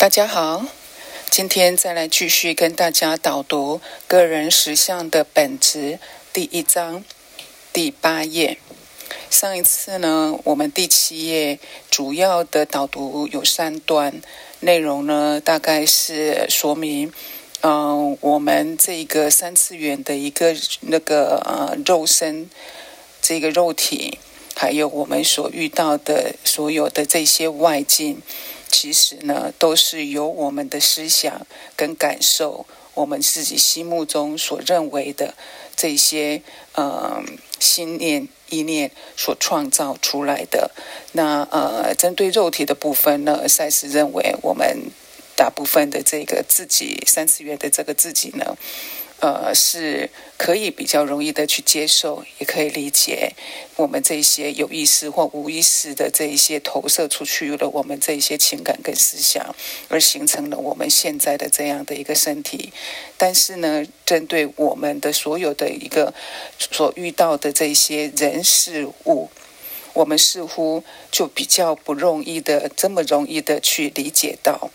大家好，今天再来继续跟大家导读个人实相的本质第一章第八页。上一次呢，我们第七页主要的导读有三段内容呢，大概是说明，嗯，我们这个三次元的一个那个呃肉身，这个肉体，还有我们所遇到的所有的这些外境。其实呢，都是由我们的思想跟感受，我们自己心目中所认为的这些呃心念意念所创造出来的。那呃，针对肉体的部分呢，赛斯认为我们大部分的这个自己三次元的这个自己呢。呃，是可以比较容易的去接受，也可以理解我们这些有意识或无意识的这一些投射出去了我们这一些情感跟思想，而形成了我们现在的这样的一个身体。但是呢，针对我们的所有的一个所遇到的这些人事物，我们似乎就比较不容易的这么容易的去理解到。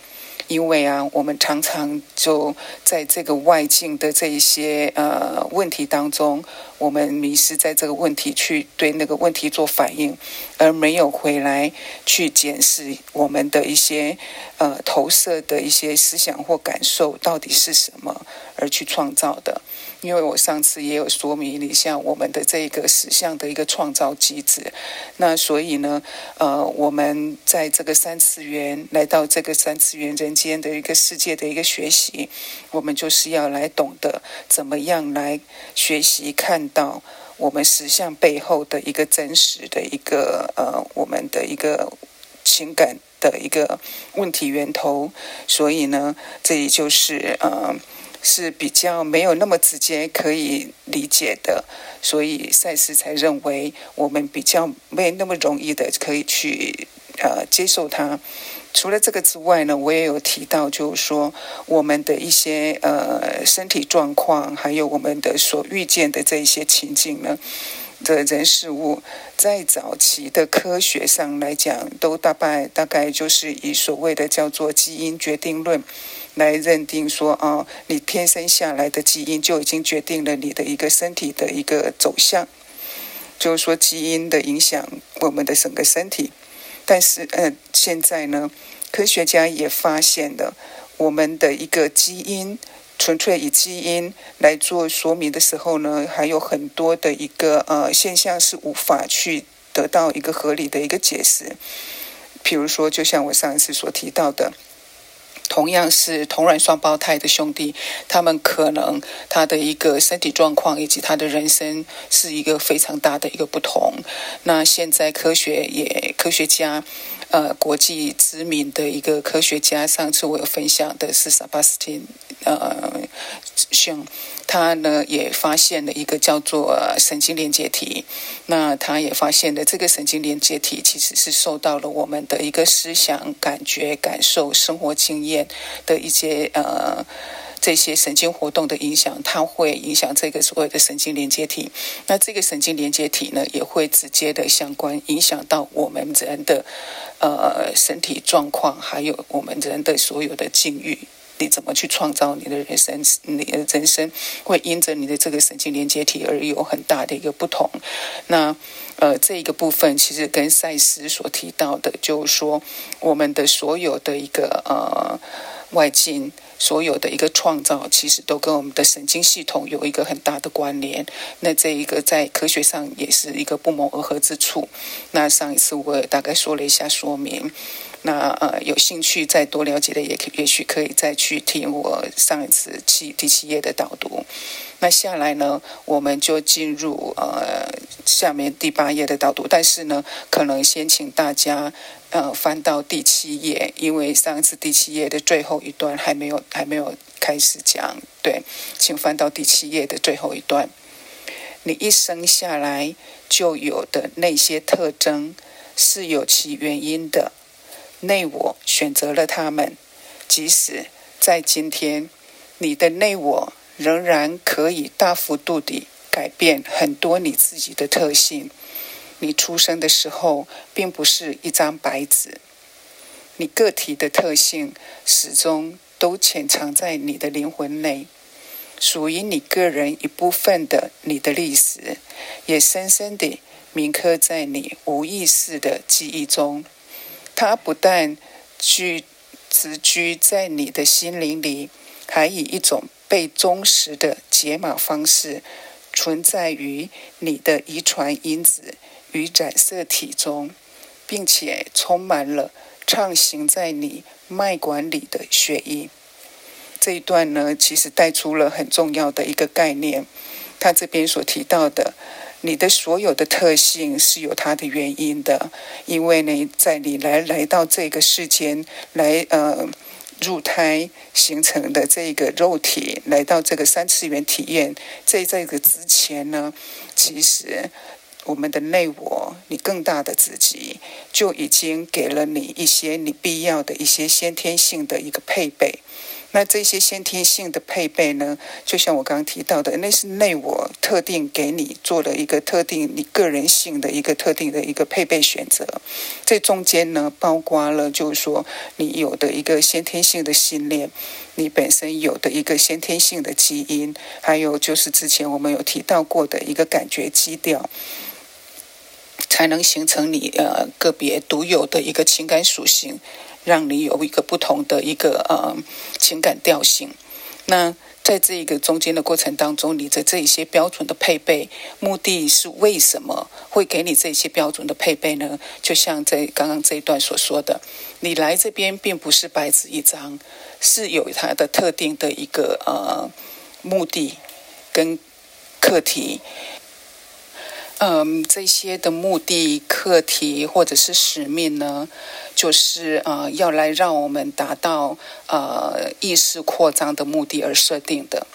因为啊，我们常常就在这个外境的这一些呃问题当中，我们迷失在这个问题，去对那个问题做反应，而没有回来去检视我们的一些呃投射的一些思想或感受到底是什么，而去创造的。因为我上次也有说明一下我们的这个实相的一个创造机制，那所以呢，呃，我们在这个三次元来到这个三次元人间的一个世界的一个学习，我们就是要来懂得怎么样来学习看到我们实相背后的一个真实的一个呃，我们的一个情感的一个问题源头，所以呢，这也就是呃。是比较没有那么直接可以理解的，所以赛斯才认为我们比较没那么容易的可以去呃接受它。除了这个之外呢，我也有提到，就是说我们的一些呃身体状况，还有我们的所遇见的这一些情境呢的人事物，在早期的科学上来讲，都大概大概就是以所谓的叫做基因决定论。来认定说啊，你天生下来的基因就已经决定了你的一个身体的一个走向，就是说基因的影响我们的整个身体。但是，呃，现在呢，科学家也发现了我们的一个基因纯粹以基因来做说明的时候呢，还有很多的一个呃现象是无法去得到一个合理的一个解释。比如说，就像我上一次所提到的。同样是同卵双胞胎的兄弟，他们可能他的一个身体状况以及他的人生是一个非常大的一个不同。那现在科学也科学家，呃，国际知名的一个科学家，上次我有分享的是萨巴斯汀，呃，像。他呢也发现了一个叫做神经连接体，那他也发现了这个神经连接体其实是受到了我们的一个思想、感觉、感受、生活经验的一些呃这些神经活动的影响，它会影响这个所谓的神经连接体。那这个神经连接体呢，也会直接的相关影响到我们人的呃身体状况，还有我们人的所有的境遇。你怎么去创造你的人生？你的人生会因着你的这个神经连接体而有很大的一个不同。那呃，这一个部分其实跟赛斯所提到的，就是说我们的所有的一个呃外境，所有的一个创造，其实都跟我们的神经系统有一个很大的关联。那这一个在科学上也是一个不谋而合之处。那上一次我也大概说了一下说明。那呃，有兴趣再多了解的，也可也许可以再去听我上一次七第七页的导读。那下来呢，我们就进入呃下面第八页的导读。但是呢，可能先请大家呃翻到第七页，因为上一次第七页的最后一段还没有还没有开始讲。对，请翻到第七页的最后一段。你一生下来就有的那些特征，是有其原因的。内我选择了他们，即使在今天，你的内我仍然可以大幅度地改变很多你自己的特性。你出生的时候并不是一张白纸，你个体的特性始终都潜藏在你的灵魂内，属于你个人一部分的你的历史，也深深地铭刻在你无意识的记忆中。它不但居直居在你的心灵里，还以一种被忠实的解码方式存在于你的遗传因子与染色体中，并且充满了。畅行在你脉管里的血液，这一段呢，其实带出了很重要的一个概念。他这边所提到的，你的所有的特性是有它的原因的，因为呢，在你来来到这个世间来呃入胎形成的这个肉体，来到这个三次元体验，在这个之前呢，其实。我们的内我，你更大的自己，就已经给了你一些你必要的一些先天性的一个配备。那这些先天性的配备呢，就像我刚刚提到的，那是内我特定给你做了一个特定你个人性的一个特定的一个配备选择。这中间呢，包括了就是说你有的一个先天性的信念，你本身有的一个先天性的基因，还有就是之前我们有提到过的一个感觉基调。才能形成你呃个别独有的一个情感属性，让你有一个不同的一个呃情感调性。那在这一个中间的过程当中，你的这一些标准的配备，目的是为什么会给你这些标准的配备呢？就像在刚刚这一段所说的，你来这边并不是白纸一张，是有它的特定的一个呃目的跟课题。嗯，这些的目的、课题或者是使命呢，就是呃，要来让我们达到呃意识扩张的目的而设定的。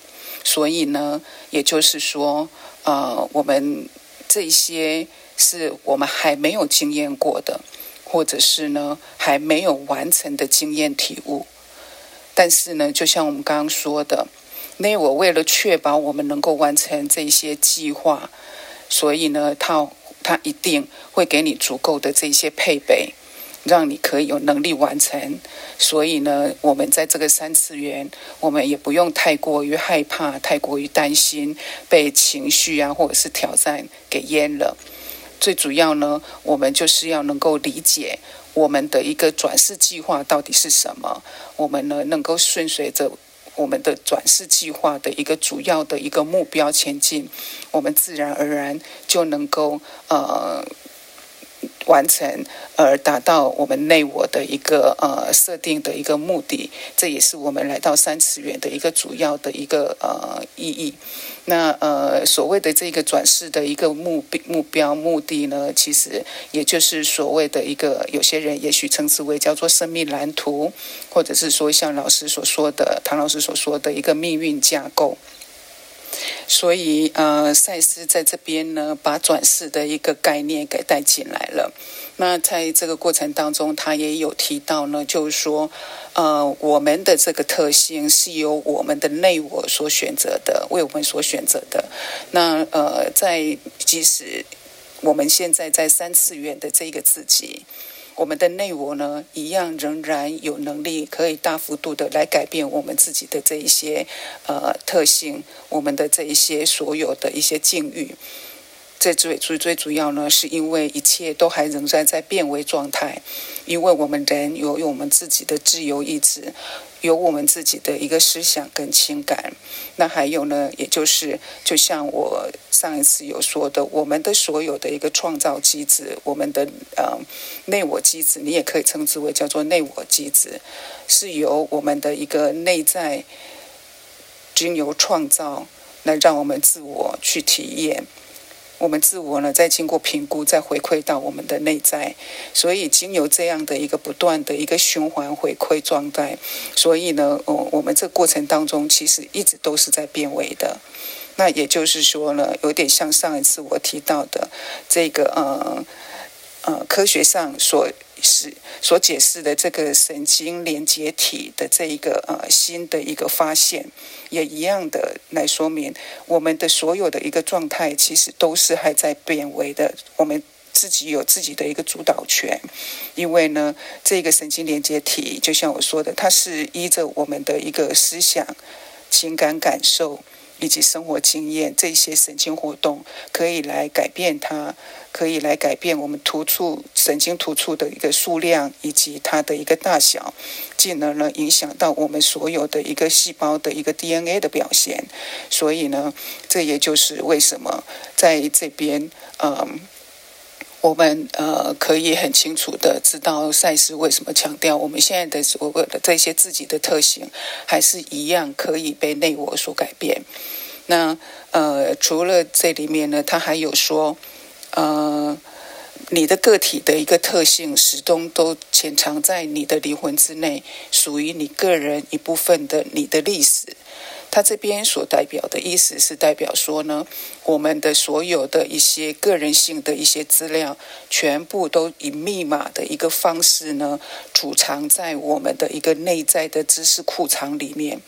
所以呢，也就是说，呃，我们这些是我们还没有经验过的，或者是呢还没有完成的经验体悟。但是呢，就像我们刚刚说的，那我为了确保我们能够完成这些计划。所以呢，他他一定会给你足够的这些配备，让你可以有能力完成。所以呢，我们在这个三次元，我们也不用太过于害怕、太过于担心被情绪啊或者是挑战给淹了。最主要呢，我们就是要能够理解我们的一个转世计划到底是什么，我们呢能够顺随着。我们的转世计划的一个主要的一个目标前进，我们自然而然就能够呃完成，而达到我们内我的一个呃设定的一个目的。这也是我们来到三次元的一个主要的一个呃意义。那呃，所谓的这个转世的一个目目标目的呢，其实也就是所谓的一个，有些人也许称之为叫做生命蓝图，或者是说像老师所说的，唐老师所说的一个命运架构。所以呃，赛斯在这边呢，把转世的一个概念给带进来了。那在这个过程当中，他也有提到呢，就是说。呃，我们的这个特性是由我们的内我所选择的，为我们所选择的。那呃，在即使我们现在在三次元的这个自己，我们的内我呢，一样仍然有能力可以大幅度的来改变我们自己的这一些呃特性，我们的这一些所有的一些境遇。这最最最主要呢，是因为一切都还仍然在变为状态，因为我们人有有我们自己的自由意志，有我们自己的一个思想跟情感。那还有呢，也就是就像我上一次有说的，我们的所有的一个创造机制，我们的呃内我机制，你也可以称之为叫做内我机制，是由我们的一个内在经由创造来让我们自我去体验。我们自我呢，再经过评估，再回馈到我们的内在，所以经由这样的一个不断的一个循环回馈状态，所以呢，我我们这过程当中其实一直都是在变为的。那也就是说呢，有点像上一次我提到的这个呃呃科学上所。是所解释的这个神经连接体的这一个呃新的一个发现，也一样的来说明我们的所有的一个状态，其实都是还在变为的。我们自己有自己的一个主导权，因为呢，这个神经连接体就像我说的，它是依着我们的一个思想、情感、感受以及生活经验这些神经活动，可以来改变它，可以来改变我们突触神经突触的一个数量以及它的一个大小，进而呢影响到我们所有的一个细胞的一个 DNA 的表现。所以呢，这也就是为什么在这边，嗯。我们呃可以很清楚的知道赛事为什么强调我们现在的所有的这些自己的特性还是一样可以被内我所改变。那呃除了这里面呢，他还有说，呃你的个体的一个特性始终都潜藏在你的灵魂之内，属于你个人一部分的你的历史。他这边所代表的意思是代表说呢，我们的所有的一些个人性的一些资料，全部都以密码的一个方式呢，储藏在我们的一个内在的知识库藏里面。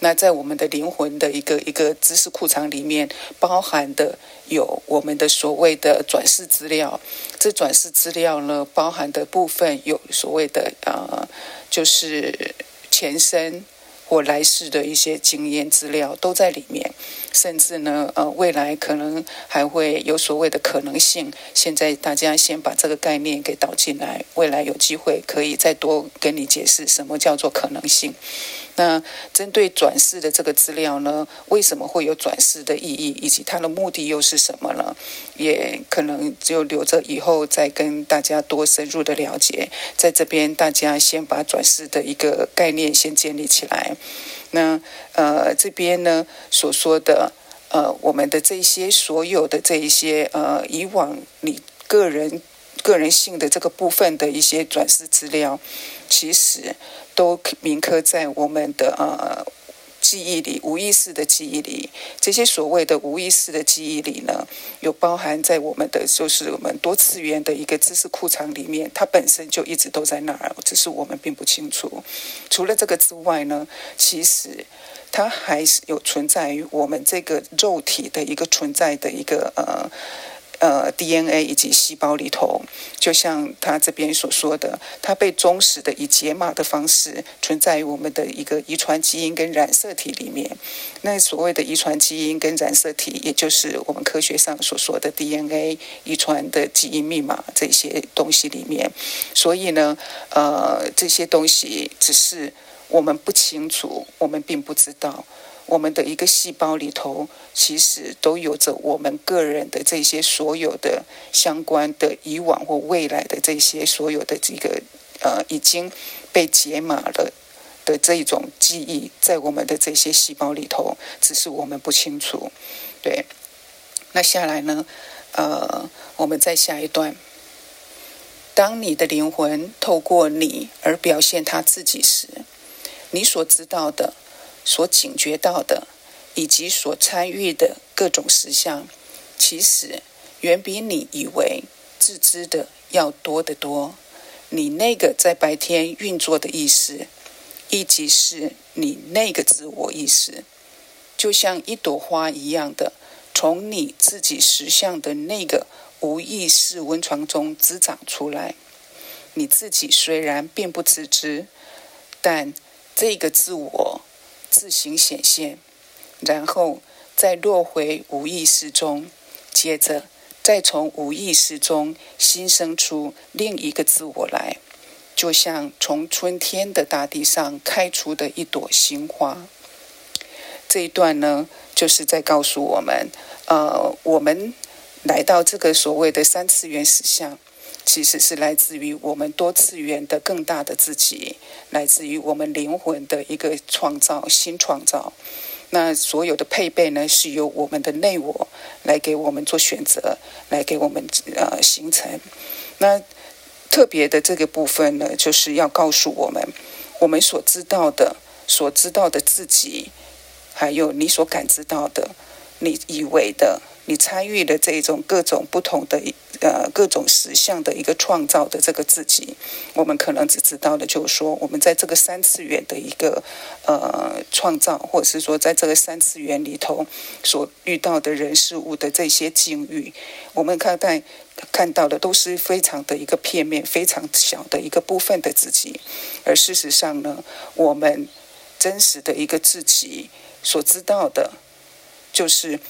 那在我们的灵魂的一个一个知识库藏里面，包含的有我们的所谓的转世资料。这转世资料呢，包含的部分有所谓的呃，就是前身。我来世的一些经验资料都在里面，甚至呢，呃，未来可能还会有所谓的可能性。现在大家先把这个概念给导进来，未来有机会可以再多跟你解释什么叫做可能性。那针对转世的这个资料呢，为什么会有转世的意义，以及它的目的又是什么呢？也可能只有留着以后再跟大家多深入的了解。在这边，大家先把转世的一个概念先建立起来。那呃，这边呢所说的呃，我们的这些所有的这一些呃，以往你个人个人性的这个部分的一些转世资料，其实。都铭刻在我们的呃记忆里，无意识的记忆里。这些所谓的无意识的记忆里呢，有包含在我们的就是我们多次元的一个知识库藏里面，它本身就一直都在那儿，只是我们并不清楚。除了这个之外呢，其实它还是有存在于我们这个肉体的一个存在的一个呃。呃，DNA 以及细胞里头，就像他这边所说的，它被忠实的以解码的方式存在于我们的一个遗传基因跟染色体里面。那所谓的遗传基因跟染色体，也就是我们科学上所说的 DNA 遗传的基因密码这些东西里面。所以呢，呃，这些东西只是我们不清楚，我们并不知道。我们的一个细胞里头，其实都有着我们个人的这些所有的相关的以往或未来的这些所有的这个呃已经被解码了的这一种记忆，在我们的这些细胞里头，只是我们不清楚。对，那下来呢，呃，我们再下一段。当你的灵魂透过你而表现他自己时，你所知道的。所警觉到的，以及所参与的各种实相，其实远比你以为自知的要多得多。你那个在白天运作的意识，以及是你那个自我意识，就像一朵花一样的，从你自己实相的那个无意识温床中滋长出来。你自己虽然并不自知，但这个自我。自行显现，然后再落回无意识中，接着再从无意识中新生出另一个自我来，就像从春天的大地上开出的一朵新花。这一段呢，就是在告诉我们，呃，我们来到这个所谓的三次元实相。其实是来自于我们多次元的更大的自己，来自于我们灵魂的一个创造新创造。那所有的配备呢，是由我们的内我来给我们做选择，来给我们呃形成。那特别的这个部分呢，就是要告诉我们，我们所知道的、所知道的自己，还有你所感知到的、你以为的、你参与的这种各种不同的。呃各种实相的一个创造的这个自己，我们可能只知道的就是说，我们在这个三次元的一个呃创造，或者是说在这个三次元里头所遇到的人事物的这些境遇，我们看待看到的都是非常的一个片面、非常小的一个部分的自己，而事实上呢，我们真实的一个自己所知道的，就是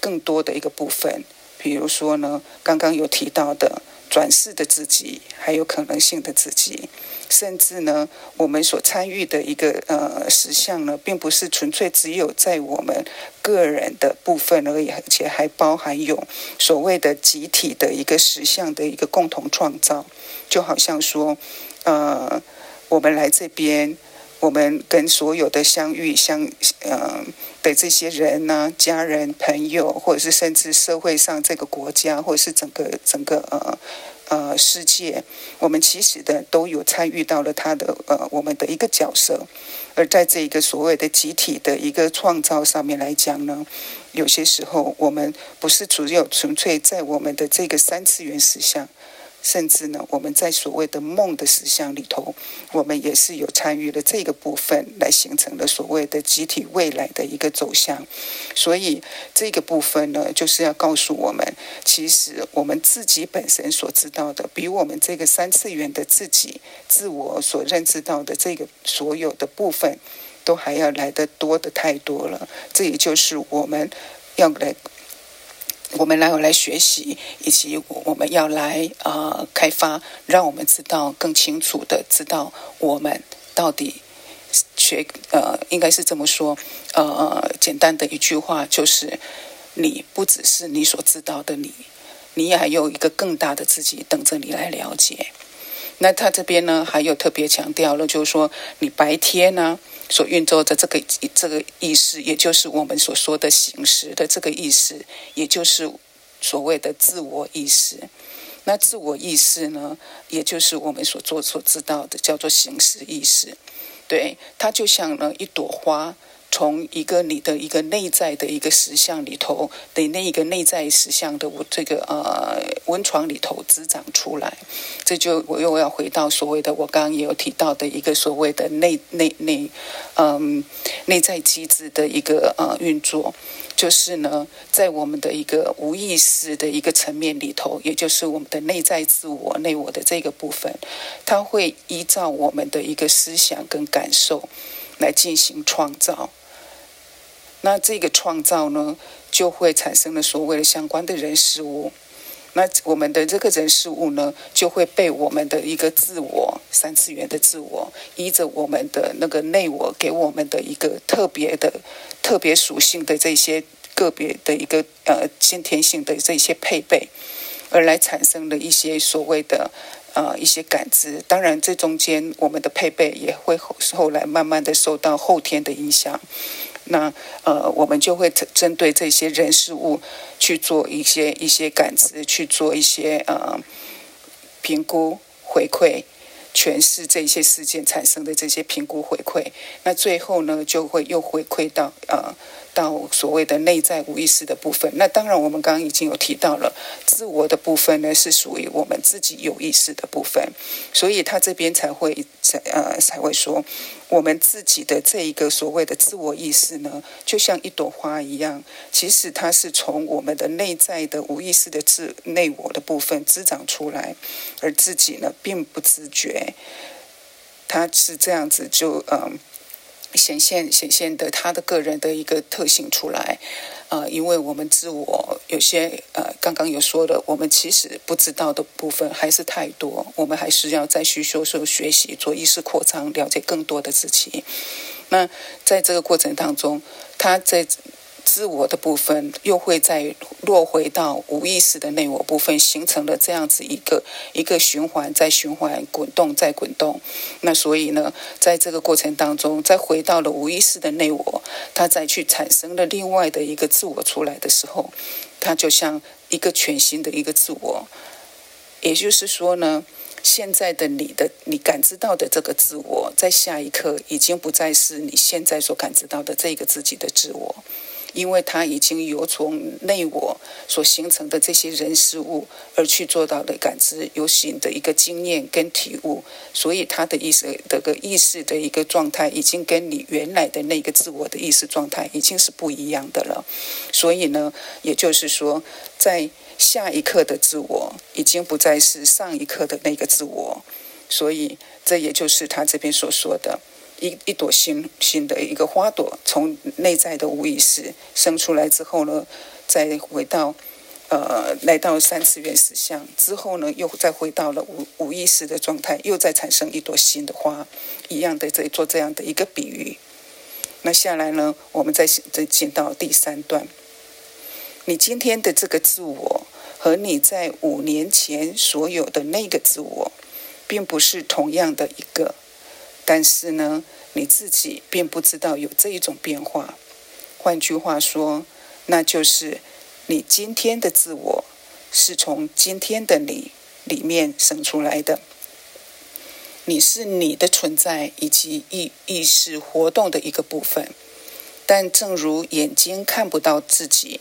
更多的一个部分。比如说呢，刚刚有提到的转世的自己，还有可能性的自己，甚至呢，我们所参与的一个呃实相呢，并不是纯粹只有在我们个人的部分而已，而且还包含有所谓的集体的一个实相的一个共同创造。就好像说，呃，我们来这边。我们跟所有的相遇相呃的这些人呢，家人、朋友，或者是甚至社会上这个国家，或者是整个整个呃呃世界，我们其实的都有参与到了他的呃我们的一个角色，而在这一个所谓的集体的一个创造上面来讲呢，有些时候我们不是只有纯粹在我们的这个三次元实相。甚至呢，我们在所谓的梦的实相里头，我们也是有参与了这个部分，来形成了所谓的集体未来的一个走向。所以这个部分呢，就是要告诉我们，其实我们自己本身所知道的，比我们这个三次元的自己、自我所认知到的这个所有的部分，都还要来得多的太多了。这也就是我们要来。我们来我来学习，以及我们要来啊开发，让我们知道更清楚的知道我们到底学呃应该是这么说呃简单的一句话就是，你不只是你所知道的你，你还有一个更大的自己等着你来了解。那他这边呢还有特别强调了，就是说你白天呢。所运作的这个这个意识，也就是我们所说的形式的这个意识，也就是所谓的自我意识。那自我意识呢，也就是我们所做所知道的叫做形式意识。对，它就像呢一朵花。从一个你的一个内在的一个实相里头的那一个内在实相的我这个呃温床里头滋长出来，这就我又要回到所谓的我刚刚也有提到的一个所谓的内内内嗯内在机制的一个呃运作，就是呢在我们的一个无意识的一个层面里头，也就是我们的内在自我内我的这个部分，它会依照我们的一个思想跟感受来进行创造。那这个创造呢，就会产生了所谓的相关的人事物。那我们的这个人事物呢，就会被我们的一个自我三次元的自我，依着我们的那个内我给我们的一个特别的、特别属性的这些个别的一个呃先天性的这些配备，而来产生了一些所谓的呃一些感知。当然，这中间我们的配备也会后后来慢慢的受到后天的影响。那呃，我们就会针对这些人事物去做一些一些感知，去做一些呃评估回馈，诠释这些事件产生的这些评估回馈。那最后呢，就会又回馈到呃。到所谓的内在无意识的部分，那当然我们刚刚已经有提到了，自我的部分呢是属于我们自己有意识的部分，所以他这边才会才呃才会说，我们自己的这一个所谓的自我意识呢，就像一朵花一样，其实它是从我们的内在的无意识的自内我的部分滋长出来，而自己呢并不自觉，它是这样子就嗯。显现显现的他的个人的一个特性出来，呃，因为我们自我有些呃，刚刚有说的，我们其实不知道的部分还是太多，我们还是要再去修修学习，做意识扩张，了解更多的自己。那在这个过程当中，他在。自我的部分又会再落回到无意识的内我部分，形成了这样子一个一个循环，在循环滚动，在滚动。那所以呢，在这个过程当中，再回到了无意识的内我，它再去产生了另外的一个自我出来的时候，它就像一个全新的一个自我。也就是说呢，现在的你的你感知到的这个自我，在下一刻已经不再是你现在所感知到的这个自己的自我。因为他已经由从内我所形成的这些人事物而去做到的感知、有形的一个经验跟体悟，所以他的意识的个意识的一个状态，已经跟你原来的那个自我的意识状态已经是不一样的了。所以呢，也就是说，在下一刻的自我，已经不再是上一刻的那个自我。所以，这也就是他这边所说的。一一朵新新的一个花朵，从内在的无意识生出来之后呢，再回到呃来到三次元实相之后呢，又再回到了无无意识的状态，又再产生一朵新的花，一样的在做这样的一个比喻。那下来呢，我们再再进到第三段，你今天的这个自我和你在五年前所有的那个自我，并不是同样的一个。但是呢，你自己并不知道有这一种变化。换句话说，那就是你今天的自我是从今天的你里面生出来的。你是你的存在以及意意识活动的一个部分。但正如眼睛看不到自己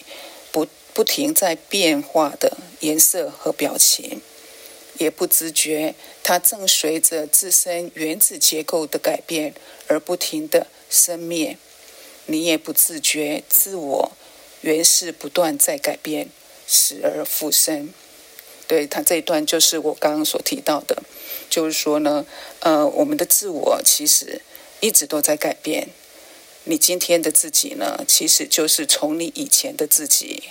不不停在变化的颜色和表情。也不自觉，它正随着自身原子结构的改变而不停的生灭。你也不自觉，自我原是不断在改变，死而复生。对他这一段就是我刚刚所提到的，就是说呢，呃，我们的自我其实一直都在改变。你今天的自己呢，其实就是从你以前的自己，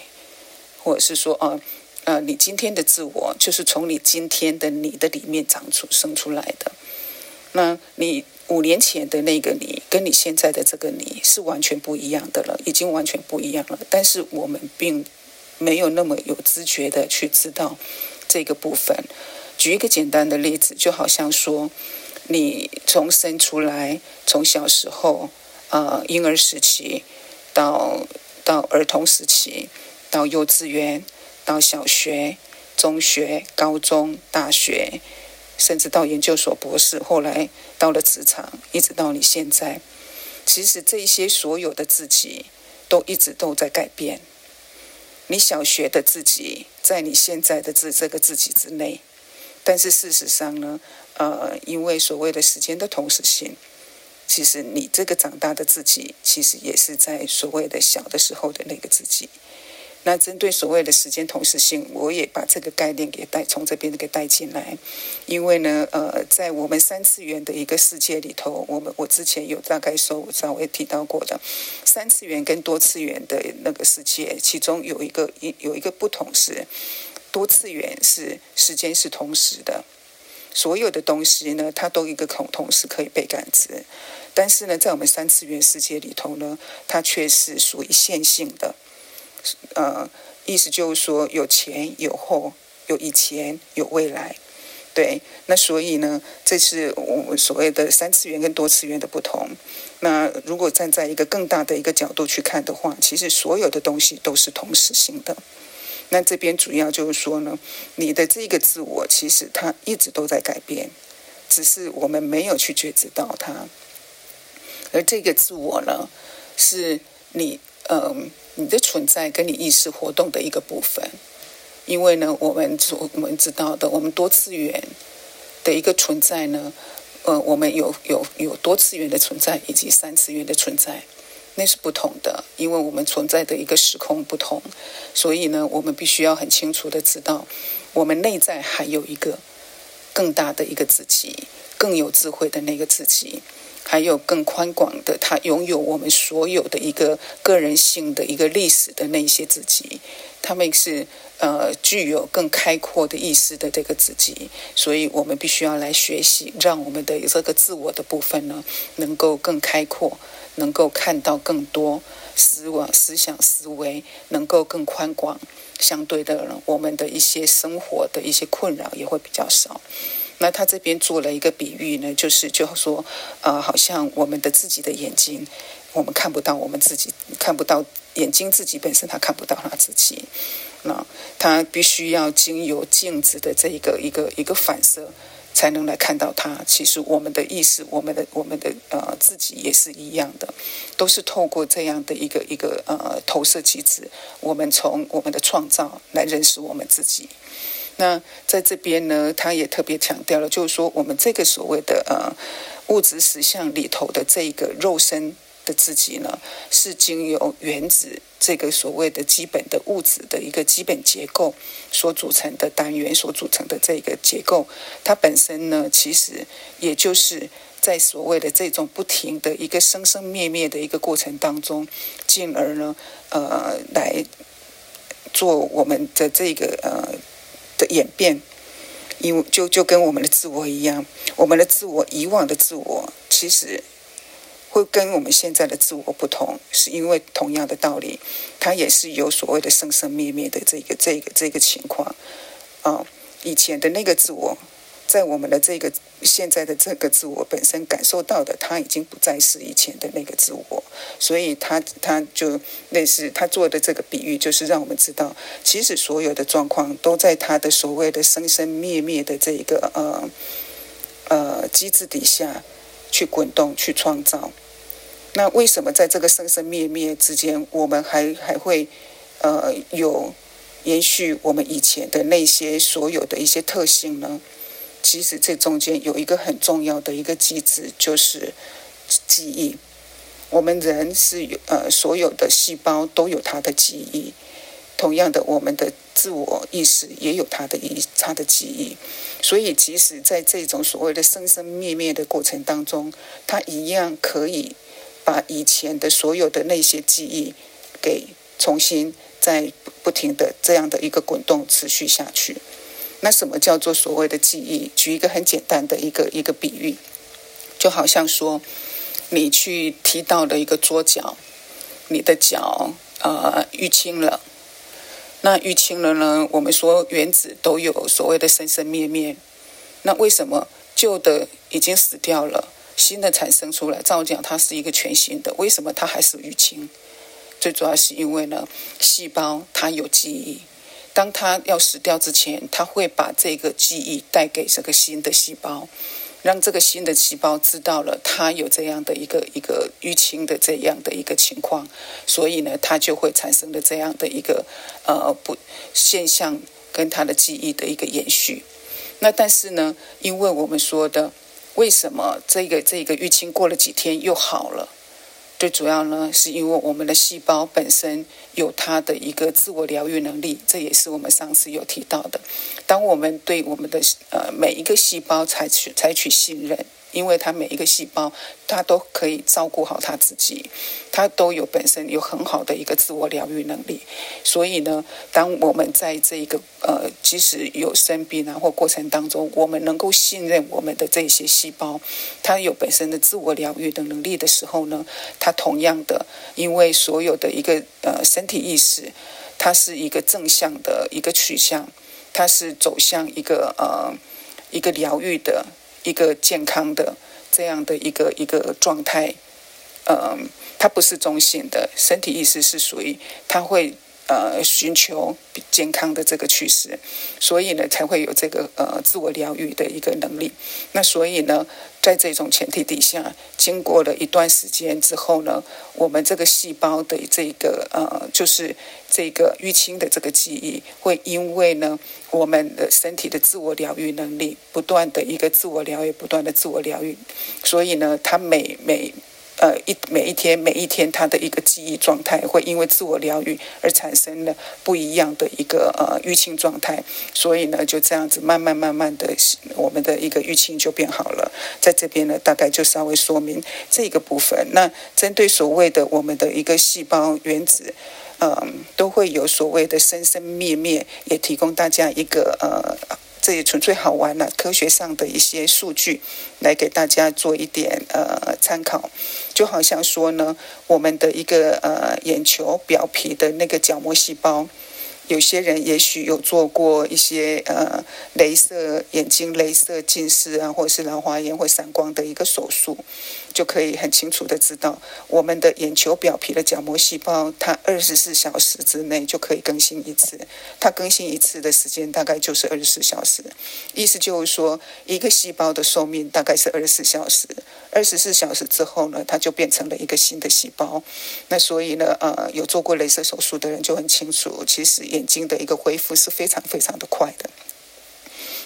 或者是说啊。呃你今天的自我就是从你今天的你的里面长出生出来的。那你五年前的那个你，跟你现在的这个你是完全不一样的了，已经完全不一样了。但是我们并没有那么有知觉的去知道这个部分。举一个简单的例子，就好像说，你从生出来，从小时候，呃，婴儿时期，到到儿童时期，到幼稚园。到小学、中学、高中、大学，甚至到研究所、博士，后来到了职场，一直到你现在，其实这些所有的自己都一直都在改变。你小学的自己，在你现在的这这个自己之内，但是事实上呢，呃，因为所谓的时间的同时性，其实你这个长大的自己，其实也是在所谓的小的时候的那个自己。那针对所谓的时间同时性，我也把这个概念给带从这边给带进来，因为呢，呃，在我们三次元的一个世界里头，我们我之前有大概说我稍微提到过的，三次元跟多次元的那个世界，其中有一个一有一个不同是，多次元是时间是同时的，所有的东西呢，它都一个同同时可以被感知，但是呢，在我们三次元世界里头呢，它却是属于线性的。呃，意思就是说，有前有后，有以前有未来，对。那所以呢，这是我所谓的三次元跟多次元的不同。那如果站在一个更大的一个角度去看的话，其实所有的东西都是同时性的。那这边主要就是说呢，你的这个自我其实它一直都在改变，只是我们没有去觉知到它。而这个自我呢，是你嗯。你的存在跟你意识活动的一个部分，因为呢，我们所我们知道的，我们多次元的一个存在呢，呃，我们有有有多次元的存在以及三次元的存在，那是不同的，因为我们存在的一个时空不同，所以呢，我们必须要很清楚的知道，我们内在还有一个更大的一个自己，更有智慧的那个自己。还有更宽广的，他拥有我们所有的一个个人性的一个历史的那些自己，他们是呃具有更开阔的意识的这个自己，所以我们必须要来学习，让我们的这个自我的部分呢，能够更开阔，能够看到更多思维、思想、思维，能够更宽广，相对的，我们的一些生活的一些困扰也会比较少。那他这边做了一个比喻呢，就是就说，呃，好像我们的自己的眼睛，我们看不到我们自己，看不到眼睛自己本身，他看不到他自己，那他必须要经由镜子的这一个一个一个反射，才能来看到它。其实我们的意识，我们的我们的呃自己也是一样的，都是透过这样的一个一个呃投射机制，我们从我们的创造来认识我们自己。那在这边呢，他也特别强调了，就是说我们这个所谓的呃物质实相里头的这一个肉身。的自己呢，是经由原子这个所谓的基本的物质的一个基本结构所组成的单元所组成的这个结构，它本身呢，其实也就是在所谓的这种不停的一个生生灭灭的一个过程当中，进而呢，呃，来做我们的这个呃的演变，因为就就跟我们的自我一样，我们的自我以往的自我其实。会跟我们现在的自我不同，是因为同样的道理，它也是有所谓的生生灭灭的这个这个这个情况啊。以前的那个自我，在我们的这个现在的这个自我本身感受到的，他已经不再是以前的那个自我，所以他他就类似他做的这个比喻，就是让我们知道，其实所有的状况都在他的所谓的生生灭灭的这一个呃呃机制底下。去滚动，去创造。那为什么在这个生生灭灭之间，我们还还会呃有延续我们以前的那些所有的一些特性呢？其实这中间有一个很重要的一个机制，就是记忆。我们人是有呃所有的细胞都有它的记忆。同样的，我们的自我意识也有它的一它的记忆，所以即使在这种所谓的生生灭灭的过程当中，它一样可以把以前的所有的那些记忆给重新在不停的这样的一个滚动持续下去。那什么叫做所谓的记忆？举一个很简单的一个一个比喻，就好像说你去踢到的一个桌角，你的脚呃淤青了。那淤青了呢？我们说原子都有所谓的生生灭灭，那为什么旧的已经死掉了，新的产生出来？照讲它是一个全新的，为什么它还是淤青？最主要是因为呢，细胞它有记忆，当他要死掉之前，他会把这个记忆带给这个新的细胞。让这个新的细胞知道了他有这样的一个一个淤青的这样的一个情况，所以呢，它就会产生了这样的一个呃不现象跟它的记忆的一个延续。那但是呢，因为我们说的为什么这个这个淤青过了几天又好了？最主要呢，是因为我们的细胞本身有它的一个自我疗愈能力，这也是我们上次有提到的。当我们对我们的呃每一个细胞采取采取信任。因为它每一个细胞，它都可以照顾好它自己，它都有本身有很好的一个自我疗愈能力。所以呢，当我们在这一个呃，即使有生病啊或过程当中，我们能够信任我们的这些细胞，它有本身的自我疗愈的能力的时候呢，它同样的，因为所有的一个呃身体意识，它是一个正向的一个取向，它是走向一个呃一个疗愈的。一个健康的这样的一个一个状态，嗯，它不是中性的，身体意识是属于它会呃寻求健康的这个趋势，所以呢才会有这个呃自我疗愈的一个能力。那所以呢。在这种前提底下，经过了一段时间之后呢，我们这个细胞的这个呃，就是这个淤青的这个记忆，会因为呢，我们的身体的自我疗愈能力不断的一个自我疗愈，不断的自我疗愈，所以呢，它每每。呃，一每一天每一天，他的一个记忆状态会因为自我疗愈而产生了不一样的一个呃淤青状态，所以呢，就这样子慢慢慢慢的，我们的一个淤青就变好了。在这边呢，大概就稍微说明这个部分。那针对所谓的我们的一个细胞原子，嗯，都会有所谓的生生灭灭，也提供大家一个呃。这也纯粹好玩了，科学上的一些数据来给大家做一点呃参考，就好像说呢，我们的一个呃眼球表皮的那个角膜细胞，有些人也许有做过一些呃镭射眼睛镭射近视啊，或者是老花眼或散光的一个手术。就可以很清楚的知道，我们的眼球表皮的角膜细胞，它二十四小时之内就可以更新一次。它更新一次的时间大概就是二十四小时，意思就是说，一个细胞的寿命大概是二十四小时。二十四小时之后呢，它就变成了一个新的细胞。那所以呢，呃，有做过镭射手术的人就很清楚，其实眼睛的一个恢复是非常非常的快的。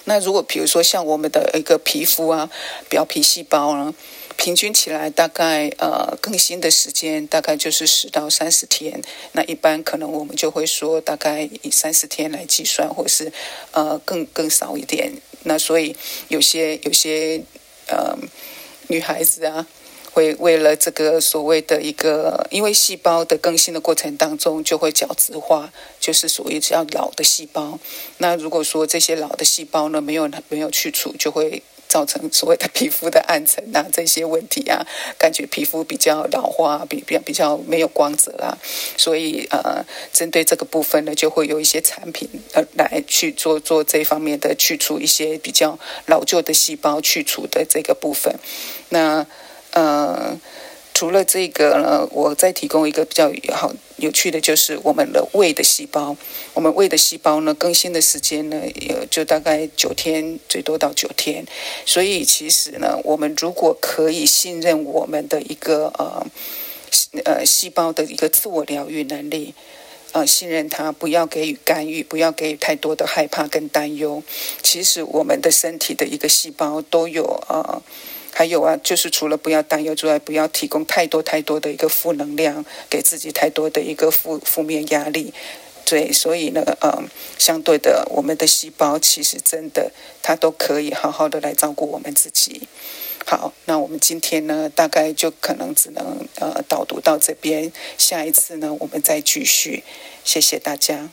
那如果比如说像我们的一个皮肤啊，表皮细胞啊，平均起来大概呃更新的时间大概就是十到三十天。那一般可能我们就会说大概以三十天来计算，或是呃更更少一点。那所以有些有些呃女孩子啊。会为了这个所谓的一个，因为细胞的更新的过程当中就会角质化，就是属于较老的细胞。那如果说这些老的细胞呢没有没有去除，就会造成所谓的皮肤的暗沉啊这些问题啊，感觉皮肤比较老化，比比比较没有光泽啊。所以呃，针对这个部分呢，就会有一些产品呃来去做做这方面的去除一些比较老旧的细胞去除的这个部分。那呃，除了这个呢，我再提供一个比较好有趣的就是我们的胃的细胞。我们胃的细胞呢，更新的时间呢，有就大概九天，最多到九天。所以其实呢，我们如果可以信任我们的一个呃呃细胞的一个自我疗愈能力，呃，信任它，不要给予干预，不要给予太多的害怕跟担忧。其实我们的身体的一个细胞都有呃。还有啊，就是除了不要担忧之外，不要提供太多太多的一个负能量，给自己太多的一个负负面压力。对，所以呢，嗯，相对的，我们的细胞其实真的它都可以好好的来照顾我们自己。好，那我们今天呢，大概就可能只能呃导读到这边，下一次呢，我们再继续。谢谢大家。